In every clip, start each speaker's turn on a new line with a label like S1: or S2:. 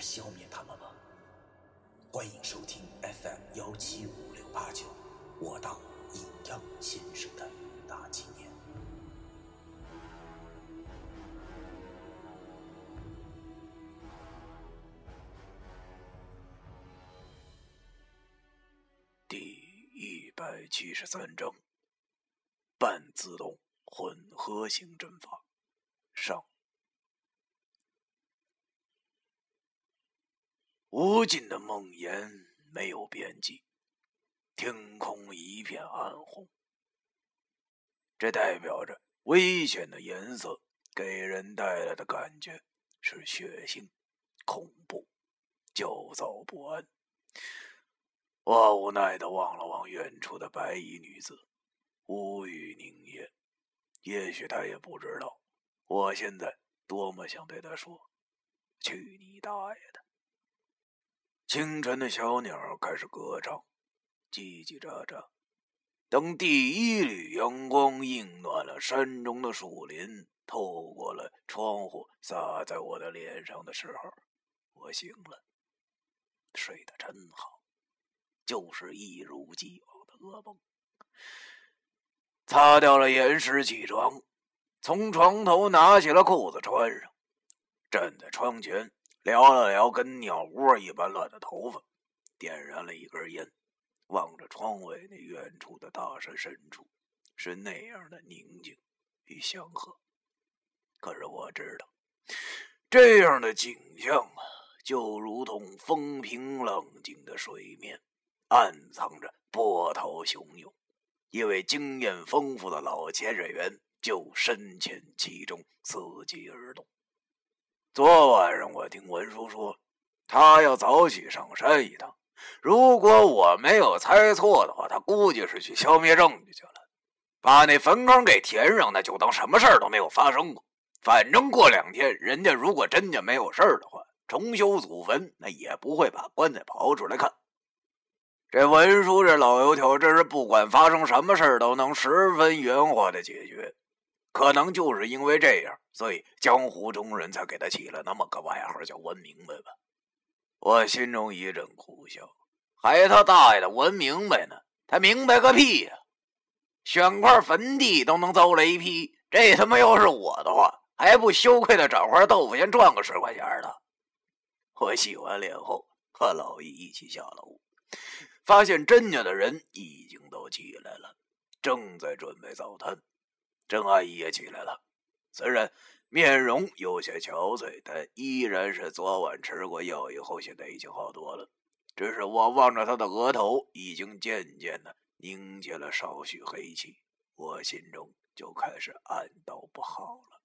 S1: 消灭他们吗？欢迎收听 FM 幺七五六八九，我当阴阳先生的大纪念。第一百七十三章：半自动混合型阵法。上，无尽的梦魇没有边际，天空一片暗红，这代表着危险的颜色给人带来的感觉是血腥、恐怖、焦躁不安。我无奈的望了望远处的白衣女子，无语凝噎。也许她也不知道。我现在多么想对她说：“去你大爷的！”清晨的小鸟开始歌唱，叽叽喳喳。等第一缕阳光映暖了山中的树林，透过了窗户洒在我的脸上的时候，我醒了，睡得真好，就是一如既往的噩梦。擦掉了眼屎，起床。从床头拿起了裤子穿上，站在窗前撩了撩跟鸟窝一般乱的头发，点燃了一根烟，望着窗外那远处的大山深处，是那样的宁静与祥和。可是我知道，这样的景象啊，就如同风平浪静的水面，暗藏着波涛汹涌。一位经验丰富的老潜水员。就深潜其中，伺机而动。昨晚上我听文叔说，他要早起上山一趟。如果我没有猜错的话，他估计是去消灭证据去了，把那坟坑给填上，那就当什么事儿都没有发生过。反正过两天，人家如果真的没有事儿的话，重修祖坟，那也不会把棺材刨出来看。这文叔这老油条，真是不管发生什么事儿，都能十分圆滑的解决。可能就是因为这样，所以江湖中人才给他起了那么个外号，叫“文明白”吧。我心中一阵苦笑，还他大爷的文明白呢？他明白个屁呀！选块坟地都能遭雷劈，这他妈要是我的话，还不羞愧的找块豆腐先赚个十块钱的？我洗完脸后，和老易一起下楼，发现甄家的人已经都起来了，正在准备早餐。郑阿姨也起来了，虽然面容有些憔悴，但依然是昨晚吃过药以后，现在已经好多了。只是我望着她的额头，已经渐渐的凝结了少许黑气，我心中就开始暗道不好了，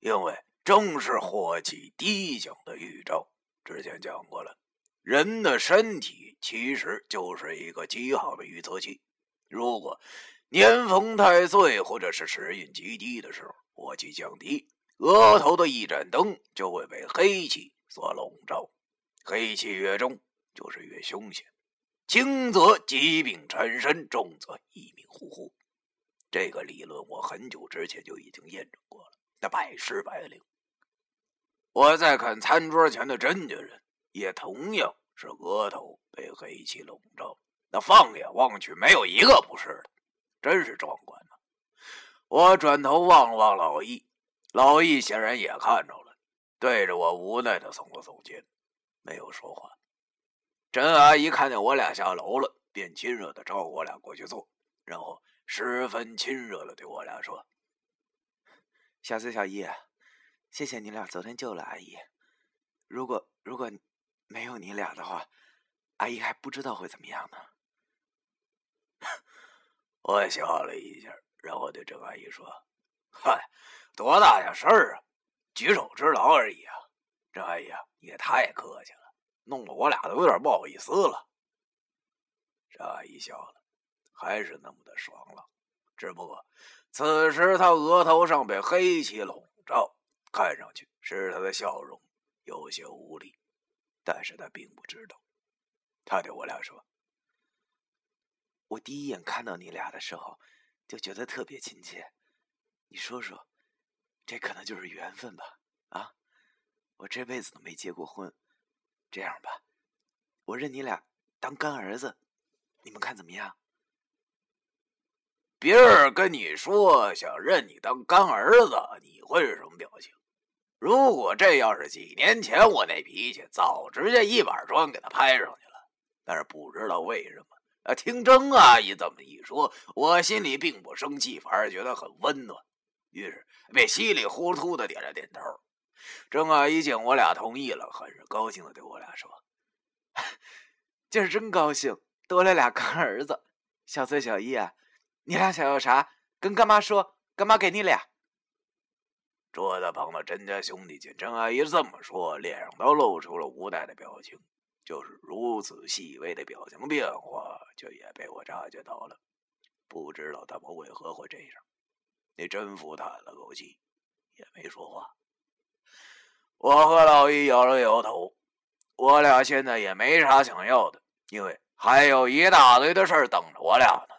S1: 因为正是火气低降的预兆。之前讲过了，人的身体其实就是一个极好的预测器，如果。年逢太岁或者是时运极低的时候，火气降低，额头的一盏灯就会被黑气所笼罩。黑气越重，就是越凶险，轻则疾病缠身，重则一命呼呼。这个理论我很久之前就已经验证过了，那百试百灵。我在看餐桌前的甄家人，也同样是额头被黑气笼罩，那放眼望去，没有一个不是的。真是壮观呐！我转头望望老易，老易显然也看着了，对着我无奈的耸了耸肩，没有说话。甄阿姨看见我俩下楼了，便亲热的招呼我俩过去坐，然后十分亲热的对我俩说：“
S2: 小子、小易，谢谢你俩昨天救了阿姨。如果如果没有你俩的话，阿姨还不知道会怎么样呢。”
S1: 我笑了一下，然后对郑阿姨说：“嗨，多大点事儿啊，举手之劳而已啊。”郑阿姨啊，你也太客气了，弄得我俩都有点不好意思了。张阿姨笑了，还是那么的爽朗，只不过此时她额头上被黑气笼罩，看上去使她的笑容有些无力。但是她并不知道，她对我俩说：“
S2: 我第一眼看到你俩的时候，就觉得特别亲切。你说说，这可能就是缘分吧？啊，我这辈子都没结过婚，这样吧，我认你俩当干儿子。”你们看怎么样？
S1: 别人跟你说想认你当干儿子，你会是什么表情？如果这要是几年前我那脾气，早直接一板砖给他拍上去了。但是不知道为什么，啊，听郑阿姨这么一说，我心里并不生气，反而觉得很温暖，于是便稀里糊涂的点了点头。郑阿姨见我俩同意了，很是高兴的对我俩说：“
S2: 今儿真高兴。”多了俩干儿子，小崔、小易啊，你俩想要啥？跟干妈说，干妈给你俩。
S1: 桌子旁的甄家兄弟见郑阿姨这么说，脸上都露出了无奈的表情。就是如此细微的表情变化，却也被我察觉到了。不知道他们为何会这样。那甄福叹了口气，也没说话。我和老易摇了摇头，我俩现在也没啥想要的，因为。还有一大堆的事等着我俩呢，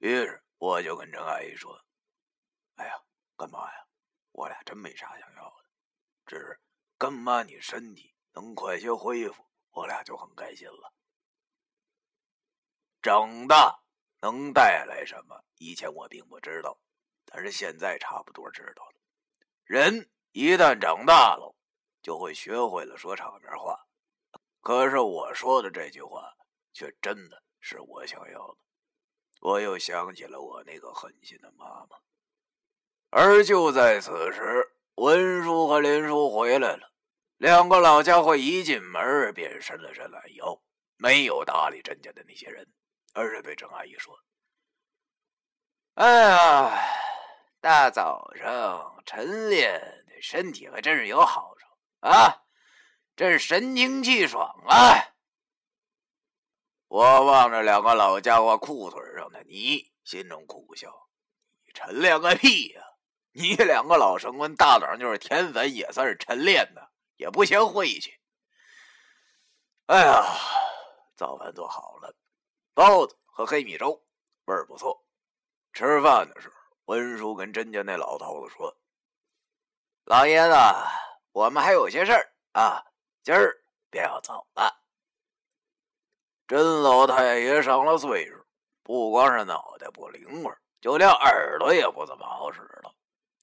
S1: 于是我就跟郑阿姨说：“哎呀，干妈呀，我俩真没啥想要的，只是干妈你身体能快些恢复，我俩就很开心了。长大能带来什么？以前我并不知道，但是现在差不多知道了。人一旦长大了，就会学会了说场面话。可是我说的这句话。”却真的是我想要的。我又想起了我那个狠心的妈妈。而就在此时，文叔和林叔回来了。两个老家伙一进门便伸了伸懒腰，没有搭理甄家的那些人，而是对郑阿姨说：“哎呀，大早上晨练，对身体还真是有好处啊，真是神清气爽啊！”我望着两个老家伙裤腿上的泥，心中苦笑：“你晨练个屁呀！你两个老神棍，大早上就是天粉，也算是晨练的，也不嫌晦气。”哎呀，早饭做好了，包子和黑米粥，味儿不错。吃饭的时候，文叔跟甄家那老头子说：“老爷子，我们还有些事儿啊，今儿便要走了。”甄老太爷上了岁数，不光是脑袋不灵光，就连耳朵也不怎么好使了。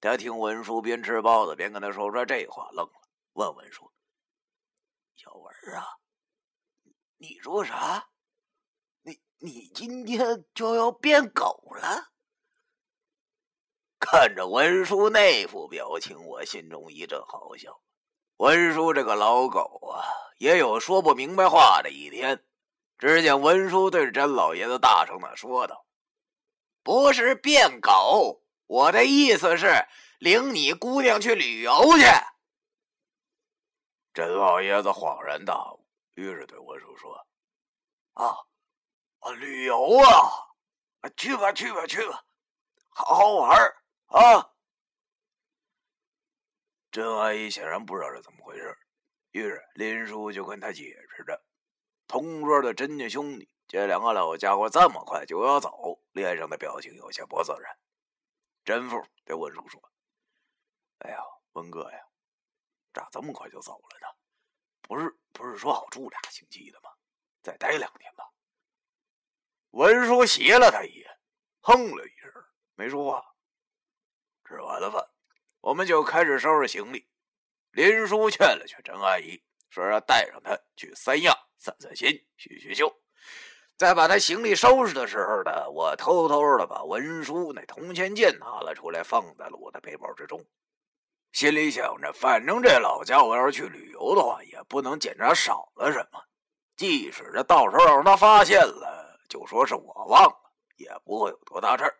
S1: 他听文叔边吃包子边跟他说出这话，愣了，问文叔：“小文啊，你说啥？你你今天就要变狗了？”看着文叔那副表情，我心中一阵好笑。文叔这个老狗啊，也有说不明白话的一天。只见文叔对着甄老爷子大声的说道：“不是变狗，我的意思是领你姑娘去旅游去。”甄老爷子恍然大悟，于是对文叔说：“啊，啊，旅游啊，去吧，去吧，去吧，好好玩儿啊！”甄阿姨显然不知道是怎么回事，于是林叔就跟他解释着。同桌的甄家兄弟见两个老家伙这么快就要走，脸上的表情有些不自然。甄富对文叔说：“哎呀，文哥呀，咋这么快就走了呢？不是不是说好住俩星期的吗？再待两天吧。”文叔斜了他一眼，哼了一声，没说话。吃完了饭，我们就开始收拾行李。林叔劝了劝甄阿姨，说要带上他去三亚。散散心，叙叙旧。在把他行李收拾的时候呢，我偷偷的把文书那铜钱剑拿了出来，放在了我的背包之中。心里想着，反正这老家伙要是去旅游的话，也不能检查少了什么。即使这到时候让他发现了，就说是我忘了，也不会有多大事儿。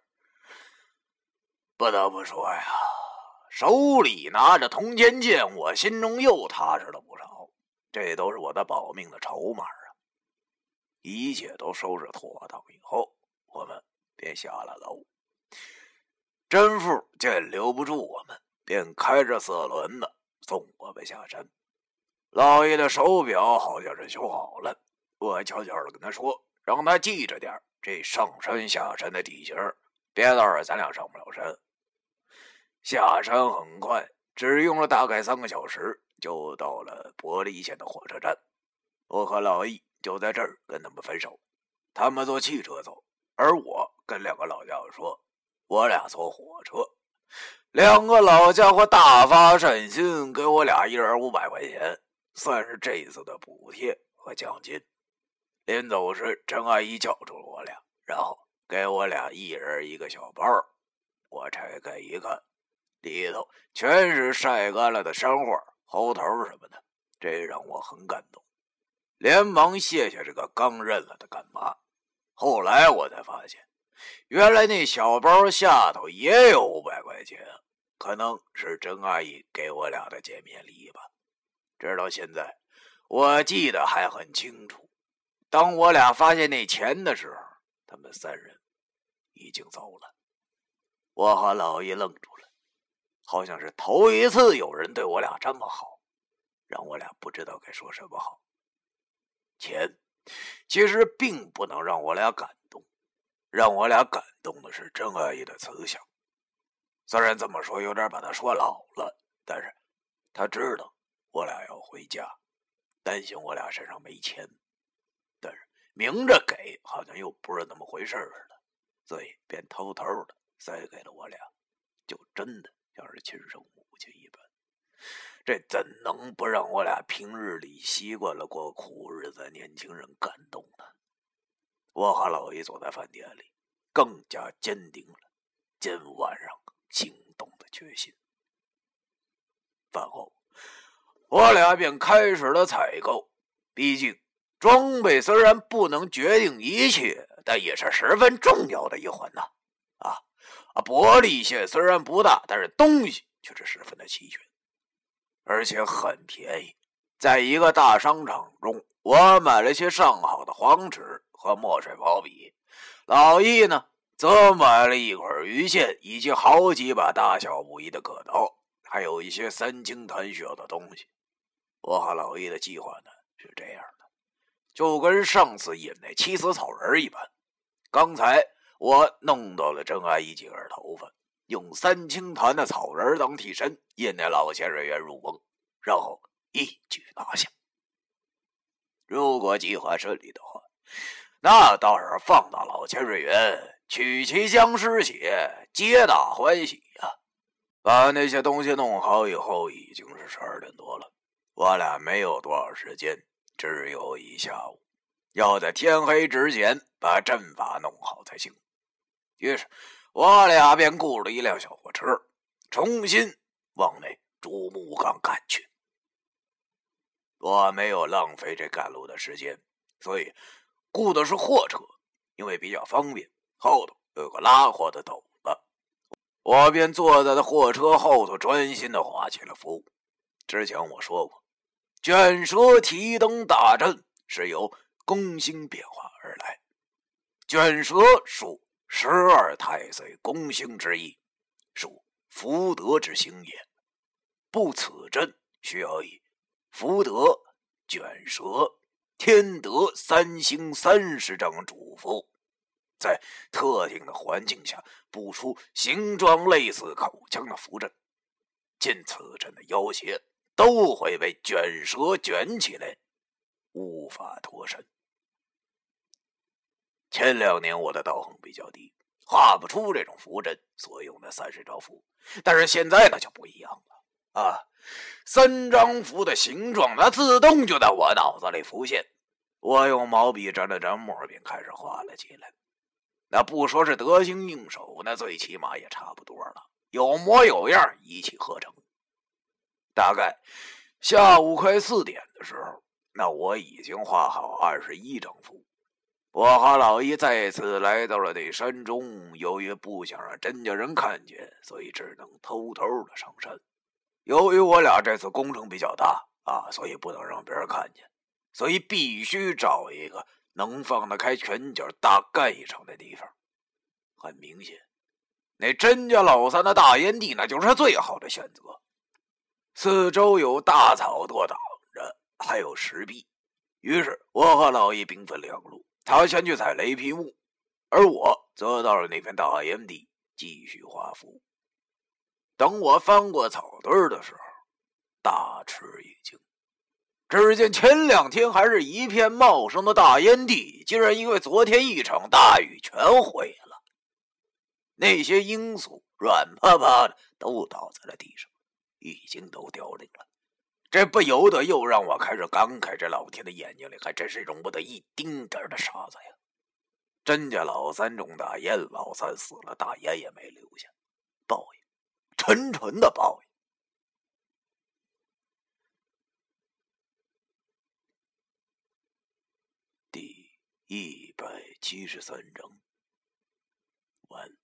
S1: 不得不说呀，手里拿着铜钱剑，我心中又踏实了不少。这都是我的保命的筹码啊！一切都收拾妥当以后，我们便下了楼。甄富见留不住我们，便开着四轮子送我们下山。老爷的手表好像是修好了，我悄悄的跟他说，让他记着点这上山下山的地形，别到时候咱俩上不了山。下山很快，只用了大概三个小时，就到了伯利县的火车站。我和老易就在这儿跟他们分手，他们坐汽车走，而我跟两个老家伙说，我俩坐火车。两个老家伙大发善心，给我俩一人五百块钱。算是这一次的补贴和奖金。临走时，陈阿姨叫住了我俩，然后给我俩一人一个小包。我拆开一看，里头全是晒干了的山货、猴头什么的，这让我很感动，连忙谢谢这个刚认了的干妈。后来我才发现，原来那小包下头也有，可能是陈阿姨给我俩的见面礼吧。直到现在，我记得还很清楚。当我俩发现那钱的时候，他们三人已经走了。我和老姨愣住了，好像是头一次有人对我俩这么好，让我俩不知道该说什么好。钱其实并不能让我俩感动，让我俩感动的是郑阿姨的慈祥。虽然这么说有点把他说老了，但是他知道。我俩要回家，担心我俩身上没钱，但是明着给好像又不是那么回事似的，所以便偷偷的塞给了我俩，就真的像是亲生母亲一般。这怎能不让我俩平日里习惯了过苦日子的年轻人感动呢？我和老姨坐在饭店里，更加坚定了今晚上行动的决心。饭后。我俩便开始了采购，毕竟装备虽然不能决定一切，但也是十分重要的一环呐。啊啊！伯利县虽然不大，但是东西却是十分的齐全，而且很便宜。在一个大商场中，我买了些上好的黄纸和墨水毛笔，老易呢则买了一捆鱼线以及好几把大小不一的刻刀，还有一些三清坛需要的东西。我和老易的计划呢是这样的，就跟上次引那七死草人一般。刚才我弄到了郑阿姨几根头发，用三清坛的草人当替身，引那老千人员入瓮，然后一举拿下。如果计划顺利的话，那倒是放大老千水员，取其僵尸血，皆大欢喜呀！把那些东西弄好以后，已经是十二点多了。我俩没有多少时间，只有一下午，要在天黑之前把阵法弄好才行。于是，我俩便雇了一辆小货车，重新往那竹木岗赶去。我没有浪费这赶路的时间，所以雇的是货车，因为比较方便，后头有个拉货的斗子，我便坐在了货车后头，专心的画起了符。之前我说过。卷舌提灯大阵是由宫星变化而来，卷舌属十二太岁宫星之一，属福德之星也。布此阵需要以福德、卷舌、天德三星三十张主符，在特定的环境下布出形状类似口腔的符阵，进此阵的妖邪。都会被卷舌卷起来，无法脱身。前两年我的道行比较低，画不出这种符阵所用的三十张符，但是现在那就不一样了啊！三张符的形状，那自动就在我脑子里浮现。我用毛笔沾了沾墨，便开始画了起来。那不说是得心应手，那最起码也差不多了，有模有样，一气呵成。大概下午快四点的时候，那我已经画好二十一张符。我和老姨再次来到了那山中，由于不想让甄家人看见，所以只能偷偷的上山。由于我俩这次工程比较大啊，所以不能让别人看见，所以必须找一个能放得开拳脚、大干一场的地方。很明显，那甄家老三的大烟地那就是最好的选择。四周有大草垛挡着，还有石壁，于是我和老易兵分两路，他先去采雷劈木，而我则到了那片大烟地继续画符。等我翻过草堆的时候，大吃一惊，只见前两天还是一片茂盛的大烟地，竟然因为昨天一场大雨全毁了。那些罂粟软趴趴的都倒在了地上，已经都凋零了。这不由得又让我开始感慨：这老天的眼睛里还真是容不得一丁点的沙子呀！甄家老三中大烟，老三死了，大烟也没留下，报应。纯纯的报应。一百七十三章完。